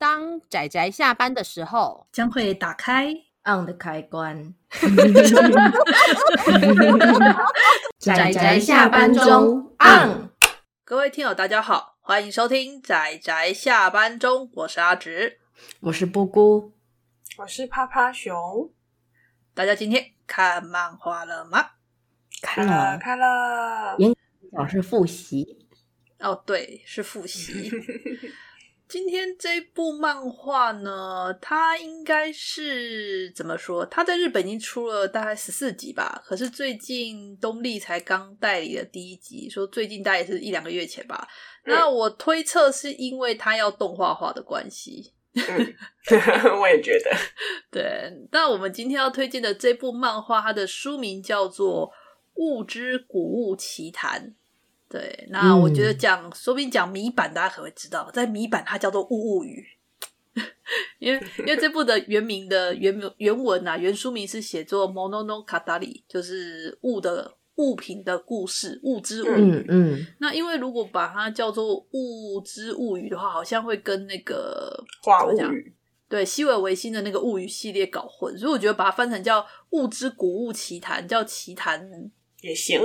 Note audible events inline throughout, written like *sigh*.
当仔仔下班的时候，将会打开 on 的开关。*laughs* 仔仔下班中 on。各位听友，大家好，欢迎收听仔仔下班中，我是阿直，我是布姑，我是趴趴熊。大家今天看漫画了吗？看了，看了。严老师复习。哦，对，是复习。*laughs* 今天这部漫画呢，它应该是怎么说？它在日本已经出了大概十四集吧，可是最近东立才刚代理了第一集，说最近大概是一两个月前吧。嗯、那我推测是因为它要动画化的关系。嗯，*laughs* 我也觉得。*laughs* 对，那我们今天要推荐的这部漫画，它的书名叫做《物之古物奇谭》。对，那我觉得讲，嗯、说不定讲米版，大家可能会知道，在米版它叫做物物语，*laughs* 因为因为这部的原名的原原文啊，原书名是写作 Mono no Katari，就是物的物品的故事，物之物语。嗯，嗯，那因为如果把它叫做物之物语的话，好像会跟那个话物语，对，西尾维新的那个物语系列搞混，所以我觉得把它翻成叫物之古物奇谈，叫奇谈也行。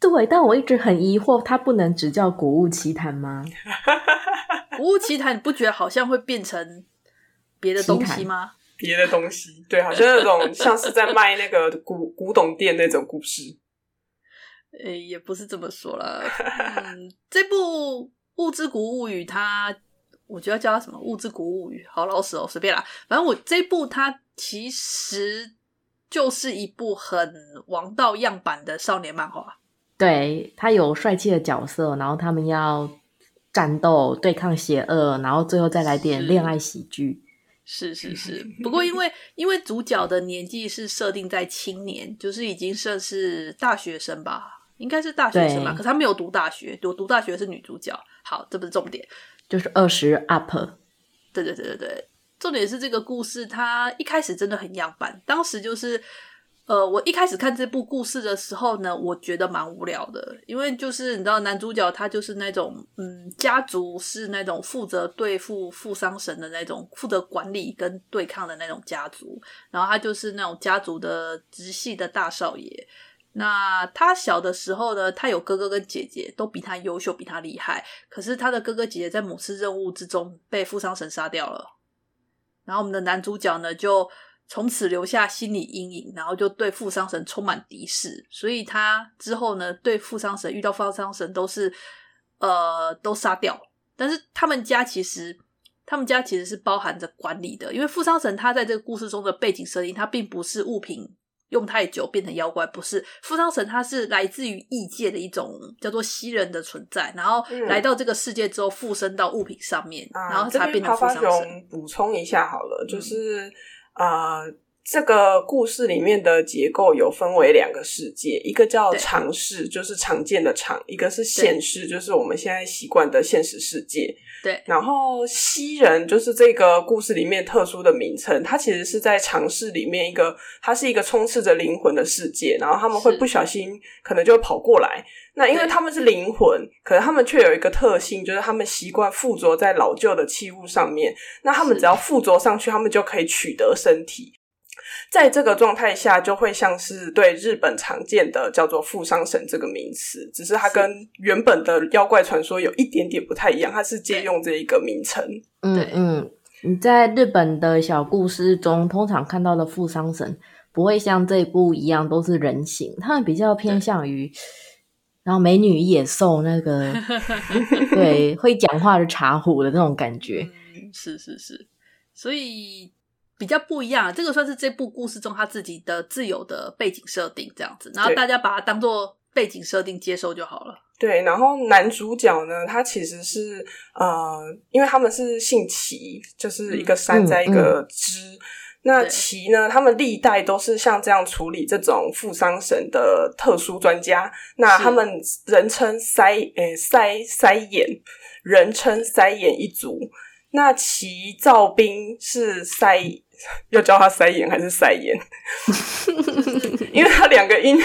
对，但我一直很疑惑，它不能只叫古物奇谭吗？*laughs* 古物奇谭，你不觉得好像会变成别的东西吗？别的东西，对，好像那种 *laughs* 像是在卖那个古古董店那种故事。诶，也不是这么说啦。嗯，这部《物之古物语》，它我觉得叫它什么《物之古物语》，好老死哦，随便啦。反正我这部它其实就是一部很王道样板的少年漫画。对，他有帅气的角色，然后他们要战斗对抗邪恶，然后最后再来点恋爱喜剧。是是是，*laughs* 不过因为因为主角的年纪是设定在青年，就是已经算是大学生吧，应该是大学生吧。可是他没有读大学，读读大学是女主角。好，这不是重点，就是二十 up。对对对对对，重点是这个故事，它一开始真的很样板，当时就是。呃，我一开始看这部故事的时候呢，我觉得蛮无聊的，因为就是你知道，男主角他就是那种，嗯，家族是那种负责对付富商神的那种，负责管理跟对抗的那种家族，然后他就是那种家族的直系的大少爷。那他小的时候呢，他有哥哥跟姐姐，都比他优秀，比他厉害，可是他的哥哥姐姐在某次任务之中被富商神杀掉了，然后我们的男主角呢就。从此留下心理阴影，然后就对富商神充满敌视，所以他之后呢，对富商神遇到富商神都是呃都杀掉。但是他们家其实他们家其实是包含着管理的，因为富商神他在这个故事中的背景设定，他并不是物品用太久变成妖怪，不是富商神，他是来自于异界的一种叫做西人的存在，然后来到这个世界之后附身到物品上面，嗯、然后才变成富商神。补充一下好了，就是。嗯啊、呃，这个故事里面的结构有分为两个世界，一个叫常世，就是常见的常；一个是现世，就是我们现在习惯的现实世界。对。然后西人就是这个故事里面特殊的名称，它其实是在常世里面一个，它是一个充斥着灵魂的世界。然后他们会不小心，可能就会跑过来。那因为他们是灵魂，可是他们却有一个特性，就是他们习惯附着在老旧的器物上面。那他们只要附着上去，他们就可以取得身体。在这个状态下，就会像是对日本常见的叫做富商神这个名词，只是它跟原本的妖怪传说有一点点不太一样，它是借用这一个名称。嗯嗯，你在日本的小故事中，通常看到的富商神不会像这一部一样都是人形，他们比较偏向于。然后美女野兽那个，*laughs* 对，会讲话的茶壶的那种感觉，嗯，是是是，所以比较不一样。这个算是这部故事中他自己的自由的背景设定，这样子，然后大家把它当做背景设定接受就好了。对，然后男主角呢，他其实是呃，因为他们是姓齐，就是一个山在一个支。嗯嗯那齐呢？他们历代都是像这样处理这种富商神的特殊专家。那他们人称塞诶塞塞眼，人称塞眼一族。那齐兆兵是塞，*laughs* 要叫他塞眼还是塞眼？*laughs* 因为他两个音。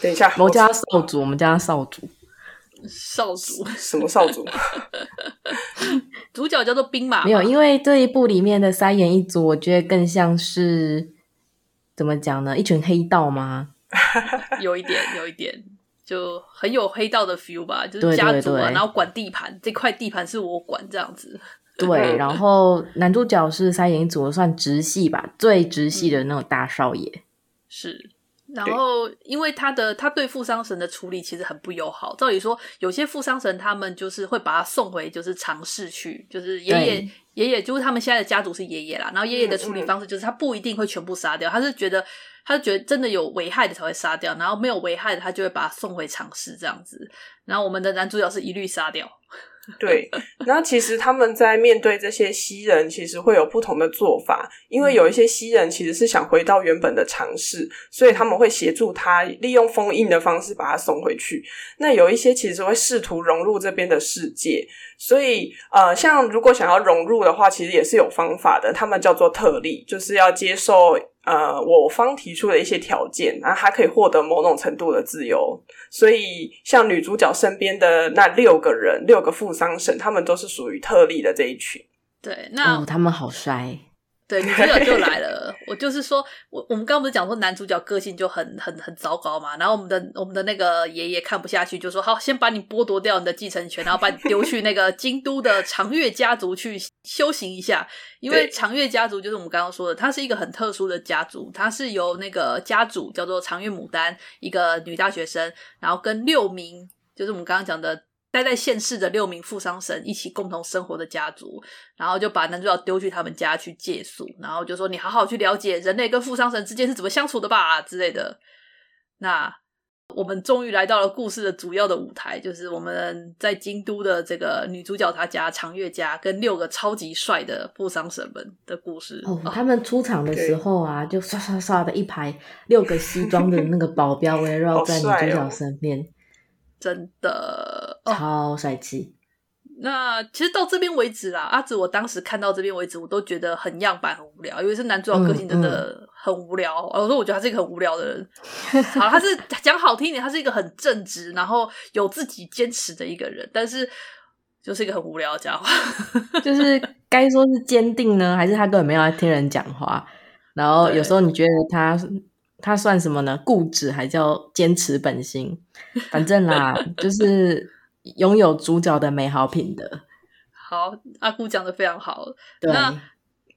等一下，我家少主，我们叫他少主。少主什么少主？主角叫做兵马。没有，因为这一部里面的三眼一族，我觉得更像是怎么讲呢？一群黑道吗？*laughs* 有一点，有一点，就很有黑道的 feel 吧，就是家族啊，对对对，然后管地盘，这块地盘是我管这样子。*laughs* 对，然后男主角是三眼一族算直系吧，最直系的那种大少爷。嗯、是。然后，因为他的他对富商神的处理其实很不友好。照理说，有些富商神他们就是会把他送回就是常世去，就是爷爷爷爷，就是他们现在的家族是爷爷啦。然后爷爷的处理方式就是他不一定会全部杀掉，他是觉得他是觉得真的有危害的才会杀掉，然后没有危害的他就会把他送回尝试这样子。然后我们的男主角是一律杀掉。*laughs* 对，那其实他们在面对这些西人，其实会有不同的做法。因为有一些西人其实是想回到原本的尝试，所以他们会协助他利用封印的方式把他送回去。那有一些其实会试图融入这边的世界，所以呃，像如果想要融入的话，其实也是有方法的。他们叫做特例，就是要接受。呃，我方提出的一些条件，然后还可以获得某种程度的自由。所以，像女主角身边的那六个人，六个富商神，他们都是属于特例的这一群。对，那、哦、他们好帅。对，女主角就来了。我就是说，我我们刚刚不是讲说男主角个性就很很很糟糕嘛？然后我们的我们的那个爷爷看不下去，就说好，先把你剥夺掉你的继承权，然后把你丢去那个京都的长月家族去修行一下。因为长月家族就是我们刚刚说的，它是一个很特殊的家族，它是由那个家主叫做长月牡丹，一个女大学生，然后跟六名就是我们刚刚讲的。待在现世的六名富商神一起共同生活的家族，然后就把男主角丢去他们家去借宿，然后就说：“你好好去了解人类跟富商神之间是怎么相处的吧”之类的。那我们终于来到了故事的主要的舞台，就是我们在京都的这个女主角她家长月家跟六个超级帅的富商神们的故事。哦，他们出场的时候啊，就刷刷刷的一排六个西装的那个保镖 *laughs* 围绕在女主角身边。真的超帅气。那其实到这边为止啦，阿紫，我当时看到这边为止，我都觉得很样板，很无聊，因为是男主角个性真的很无聊。我、说，我觉得他是一个很无聊的人。*laughs* 好，他是讲好听一点，他是一个很正直，然后有自己坚持的一个人，但是就是一个很无聊的家伙。*laughs* 就是该说是坚定呢，还是他根本没有在听人讲话？然后有时候你觉得他。他算什么呢？固执还叫坚持本心？反正啦，就是拥有主角的美好品德。好，阿姑讲的非常好。那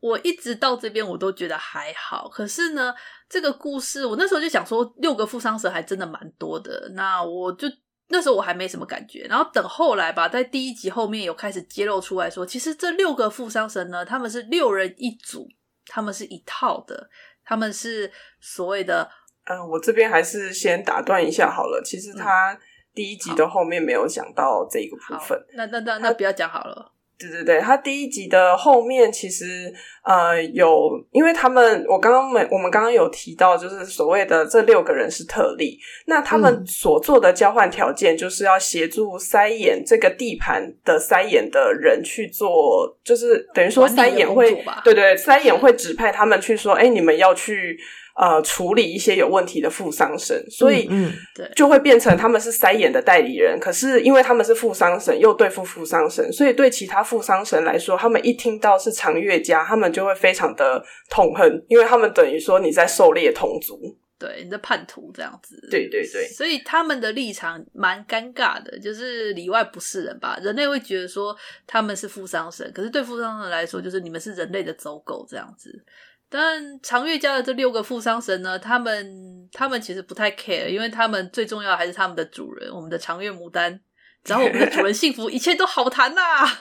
我一直到这边我都觉得还好。可是呢，这个故事我那时候就想说，六个富商神还真的蛮多的。那我就那时候我还没什么感觉。然后等后来吧，在第一集后面有开始揭露出来说，其实这六个富商神呢，他们是六人一组，他们是一套的。他们是所谓的，嗯、呃，我这边还是先打断一下好了。其实他第一集的后面没有讲到这个部分，那那那那不要讲好了。对对对，他第一集的后面其实呃有，因为他们我刚刚没我们刚刚有提到，就是所谓的这六个人是特例，那他们所做的交换条件就是要协助塞眼这个地盘的塞眼的人去做，就是等于说塞眼会对对塞眼会指派他们去说，哎，你们要去。呃，处理一些有问题的付丧神，所以嗯，对，就会变成他们是塞眼的代理人。可是因为他们是付丧神，又对付付丧神，所以对其他付丧神来说，他们一听到是长月家，他们就会非常的痛恨，因为他们等于说你在狩猎同族，对，你在叛徒这样子。对对对，所以他们的立场蛮尴尬的，就是里外不是人吧？人类会觉得说他们是富商神，可是对富商神来说，就是你们是人类的走狗这样子。但长月家的这六个富商神呢，他们他们其实不太 care，因为他们最重要的还是他们的主人，我们的长月牡丹。只要我们的主人幸福，一切都好谈呐、啊。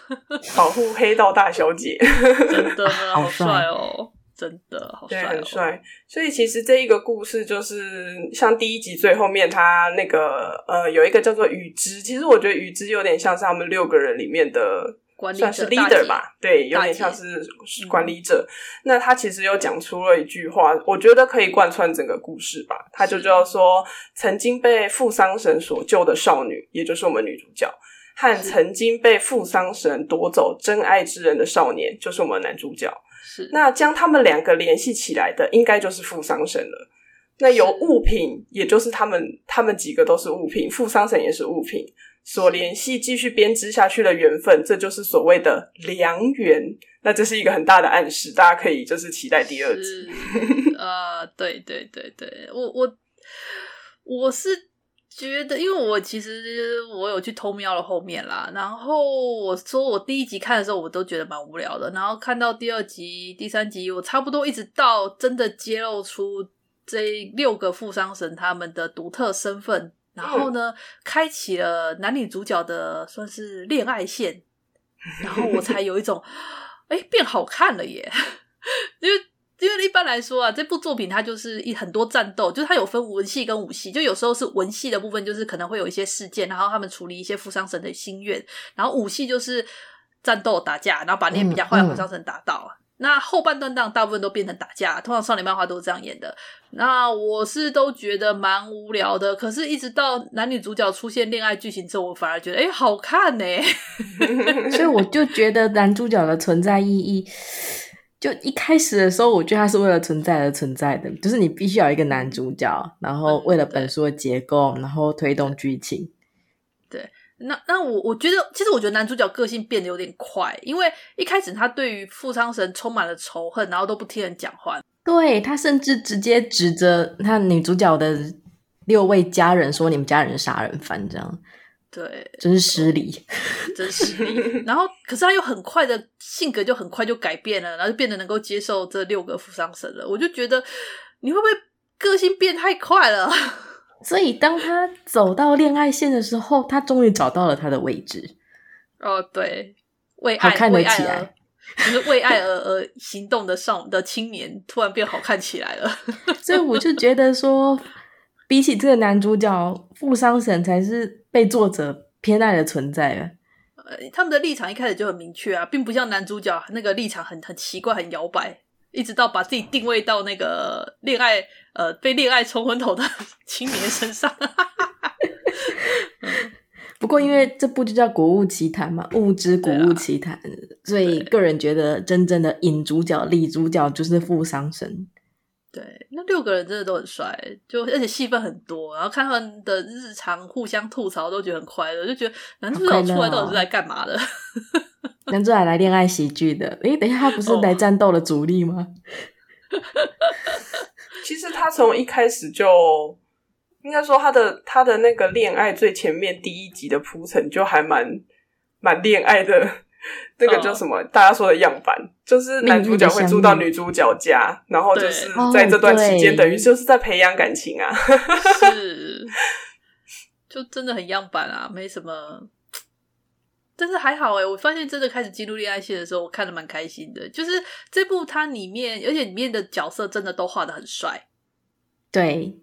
保护黑道大小姐，*laughs* 真的好帅哦，真的好帅、哦，很帅。所以其实这一个故事就是像第一集最后面，他那个呃有一个叫做雨之，其实我觉得雨之有点像是他们六个人里面的。算是 leader 吧，对，有点像是管理者。嗯、那他其实又讲出了一句话，我觉得可以贯穿整个故事吧。他就叫说，曾经被富桑神所救的少女，也就是我们女主角，和曾经被富桑神夺走真爱之人的少年，就是我们男主角。是，那将他们两个联系起来的，应该就是富桑神了。那有物品，也就是他们，他们几个都是物品，富桑神也是物品。所联系、继续编织下去的缘分，这就是所谓的良缘。那这是一个很大的暗示，大家可以就是期待第二集。*laughs* 呃，对对对对，我我我是觉得，因为我其实我有去偷瞄了后面啦，然后我说我第一集看的时候，我都觉得蛮无聊的，然后看到第二集、第三集，我差不多一直到真的揭露出这六个富商神他们的独特身份。然后呢，开启了男女主角的算是恋爱线，然后我才有一种，哎，变好看了耶！*laughs* 因为因为一般来说啊，这部作品它就是一很多战斗，就是它有分文戏跟武戏，就有时候是文戏的部分，就是可能会有一些事件，然后他们处理一些富商神的心愿，然后武戏就是战斗打架，然后把那些比较坏的富商神打倒。嗯嗯那后半段当大部分都变成打架，通常少年漫画都是这样演的。那我是都觉得蛮无聊的，可是，一直到男女主角出现恋爱剧情之后，我反而觉得，哎、欸，好看呢。*laughs* *laughs* 所以我就觉得男主角的存在意义，就一开始的时候，我觉得他是为了存在而存在的，就是你必须要有一个男主角，然后为了本书的结构，然后推动剧情。那那我我觉得，其实我觉得男主角个性变得有点快，因为一开始他对于富商神充满了仇恨，然后都不听人讲话。对，他甚至直接指着他女主角的六位家人说：“你们家人杀人犯。”这样，对，真是失礼，*laughs* 真失礼。然后，可是他又很快的性格就很快就改变了，然后就变得能够接受这六个富商神了。我就觉得，你会不会个性变太快了？所以，当他走到恋爱线的时候，他终于找到了他的位置。哦，对，为爱好看得起来，就是为爱而而行动的少的青年，突然变好看起来了。所以，我就觉得说，比起这个男主角，富商神才是被作者偏爱的存在啊。呃，他们的立场一开始就很明确啊，并不像男主角那个立场很很奇怪、很摇摆。一直到把自己定位到那个恋爱呃被恋爱冲昏头的 *laughs* 青年身上。不过因为这部就叫《古物奇谭》嘛，物之古物奇谭，所以个人觉得真正的引主角、立主角就是富商神。对，那六个人真的都很帅，就而且戏份很多，然后看他们的日常互相吐槽都觉得很快乐，就觉得男主角出来到底是在干嘛的？男主角来恋爱喜剧的，诶，等一下，他不是来战斗的主力吗？*laughs* 其实他从一开始就应该说他的他的那个恋爱最前面第一集的铺陈就还蛮蛮恋爱的，*laughs* 那个叫什么？大家说的样板，就是男主角会住到女主角家，然后就是在这段期间，等于就是在培养感情啊，是，*laughs* 就真的很样板啊，没什么。但是还好诶，我发现真的开始进入恋爱线的时候，我看的蛮开心的。就是这部它里面，而且里面的角色真的都画的很帅。对，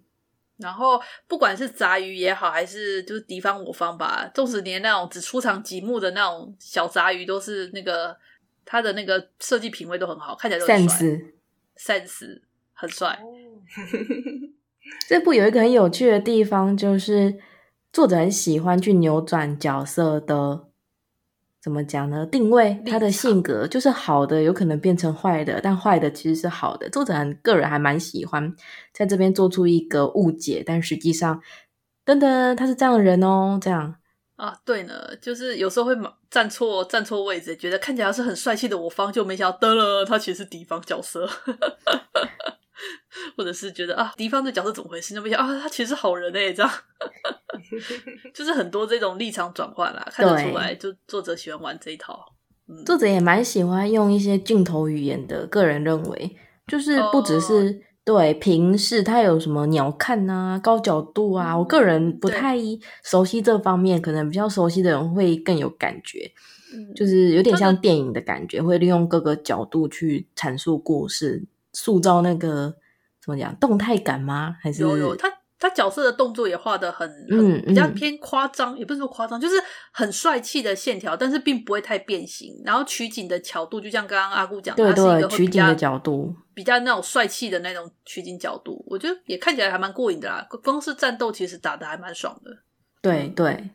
然后不管是杂鱼也好，还是就是敌方我方吧，纵使连那种只出场几幕的那种小杂鱼，都是那个他的那个设计品味都很好，看起来都很帅，sense 很帅。*laughs* 这部有一个很有趣的地方，就是作者很喜欢去扭转角色的。怎么讲呢？定位他的性格就是好的，有可能变成坏的，但坏的其实是好的。作者个人还蛮喜欢在这边做出一个误解，但实际上，噔噔，他是这样的人哦，这样啊，对呢，就是有时候会站错站错位置，觉得看起来是很帅气的我方，就没想到，得了，他其实是敌方角色。*laughs* 或者是觉得啊，敌方的角色怎么回事？那么想啊，他其实是好人诶，这样，*laughs* 就是很多这种立场转换啦，看得出来，就作者喜欢玩这一套。嗯、作者也蛮喜欢用一些镜头语言的，个人认为，就是不只是、哦、对平视，他有什么鸟瞰啊、高角度啊，嗯、我个人不太熟悉这方面，可能比较熟悉的人会更有感觉，嗯、就是有点像电影的感觉，会利用各个角度去阐述故事。塑造那个怎么讲动态感吗？还是有有他他角色的动作也画的很很比较偏夸张，嗯嗯、也不是说夸张，就是很帅气的线条，但是并不会太变形。然后取景的角度，就像刚刚阿姑讲，对对，是一个取景的角度比较那种帅气的那种取景角度，我觉得也看起来还蛮过瘾的啦。光是战斗其实打的还蛮爽的，对对。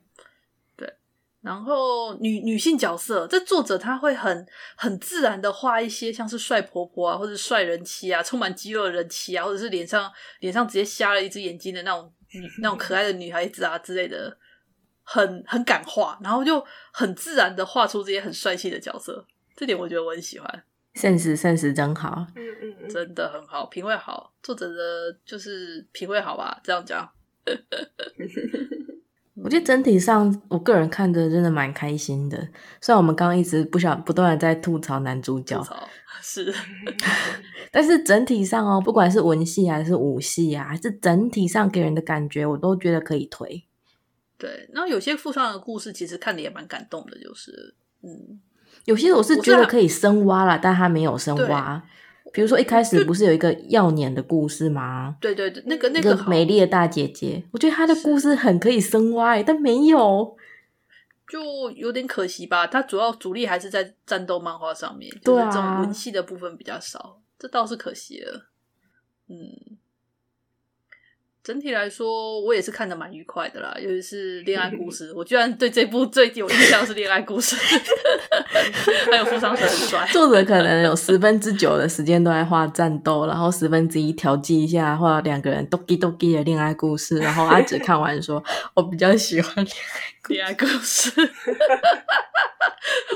然后女女性角色，这作者他会很很自然的画一些像是帅婆婆啊，或者帅人妻啊，充满肌肉的人妻啊，或者是脸上脸上直接瞎了一只眼睛的那种 *laughs* 那种可爱的女孩子啊之类的，很很敢画，然后就很自然的画出这些很帅气的角色，这点我觉得我很喜欢。sense sense 真好，嗯嗯嗯，真的很好，品味好，作者的就是品味好吧，这样讲。*laughs* 我觉得整体上，我个人看着真的蛮开心的。虽然我们刚刚一直不想不断的在吐槽男主角，是，*laughs* 但是整体上哦，不管是文戏还是武戏啊，还是整体上给人的感觉，我都觉得可以推。对，然后有些附上的故事，其实看的也蛮感动的，就是嗯，有些我是觉得可以深挖了，但他没有深挖。比如说一开始不是有一个要年的故事吗？对对对，那个那个美丽的大姐姐，我觉得她的故事很可以深挖，但没有，就有点可惜吧。她主要主力还是在战斗漫画上面，对、啊，就是、这种文戏的部分比较少，这倒是可惜了。嗯。整体来说，我也是看得蛮愉快的啦，尤其是恋爱故 *laughs* 事。我居然对这部最有印象是恋爱故事，*laughs* 还有富商很帅。作者可能有十分之九的时间都在画战斗，然后十分之一调剂一下画两个人 doki doki 的恋爱故事，然后阿芷看完说：“我比较喜欢恋爱故事。*laughs* ”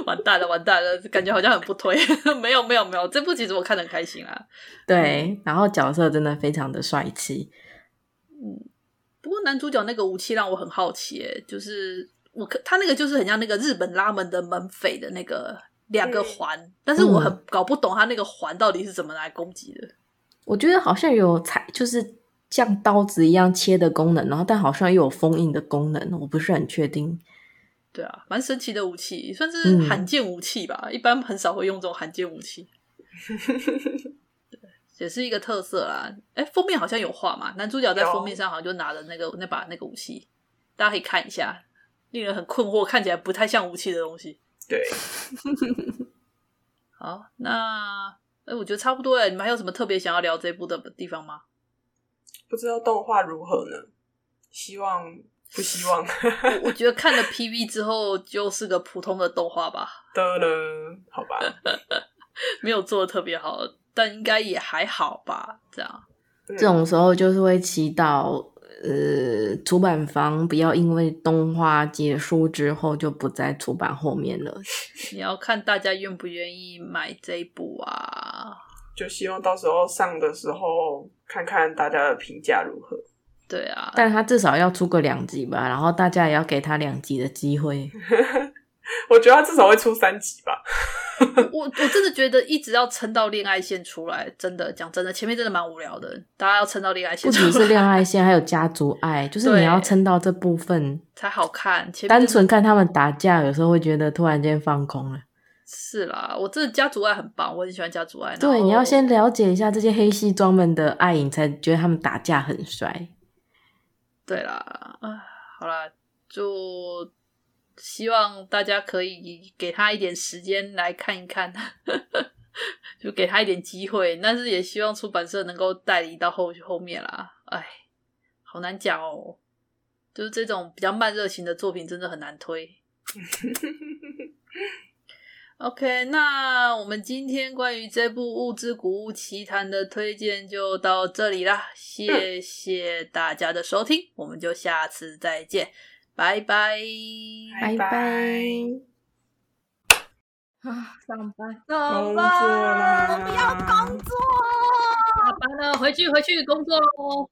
完蛋了，完蛋了，感觉好像很不推。没有，没有，没有，这部其实我看得很开心啊。对，然后角色真的非常的帅气。男主角那个武器让我很好奇，诶，就是我他那个就是很像那个日本拉门的门匪的那个两个环，嗯，但是我很搞不懂他那个环到底是怎么来攻击的。我觉得好像有才就是像刀子一样切的功能，然后但好像又有封印的功能，我不是很确定。对啊，蛮神奇的武器，算是罕见武器吧，嗯，一般很少会用这种罕见武器。*laughs* 也是一个特色啦，哎，封面好像有画嘛，男主角在封面上好像就拿着那个那把那个武器，大家可以看一下，令人很困惑，看起来不太像武器的东西。对，*laughs* 好，那哎，我觉得差不多了，你们还有什么特别想要聊这部的地方吗？不知道动画如何呢？希望不希望？我我觉得看了 PV 之后就是个普通的动画吧。得了，好吧，*laughs* 没有做的特别好。但应该也还好吧，这样。这种时候就是会祈祷，呃，出版方不要因为动画结束之后就不再出版后面了。*laughs* 你要看大家愿不愿意买这一部啊？就希望到时候上的时候，看看大家的评价如何。对啊，但他至少要出个两集吧，然后大家也要给他两集的机会。*laughs* 我觉得他至少会出三集吧。我我真的觉得一直要撑到恋爱线出来，真的讲真的，前面真的蛮无聊的。大家要撑到恋爱线不只是恋爱 *laughs* 线，还有家族爱，就是你要撑到这部分才好看。单纯看他们打架，有时候会觉得突然间放空了。是啦，我真的家族爱很棒，我很喜欢家族爱。对，你要先了解一下这些黑西装们的爱，你才觉得他们打架很帅。对啦，啊，好啦，就。希望大家可以给他一点时间来看一看，*laughs* 就给他一点机会。但是也希望出版社能够代理到后后面啦。哎，好难讲哦，就是这种比较慢热型的作品真的很难推。*laughs* OK，那我们今天关于这部《物之古物奇谈》的推荐就到这里啦，谢谢大家的收听，我们就下次再见。拜拜，拜拜。啊，上班，工作啦！我不要工作。下班了，回去，回去工作喽。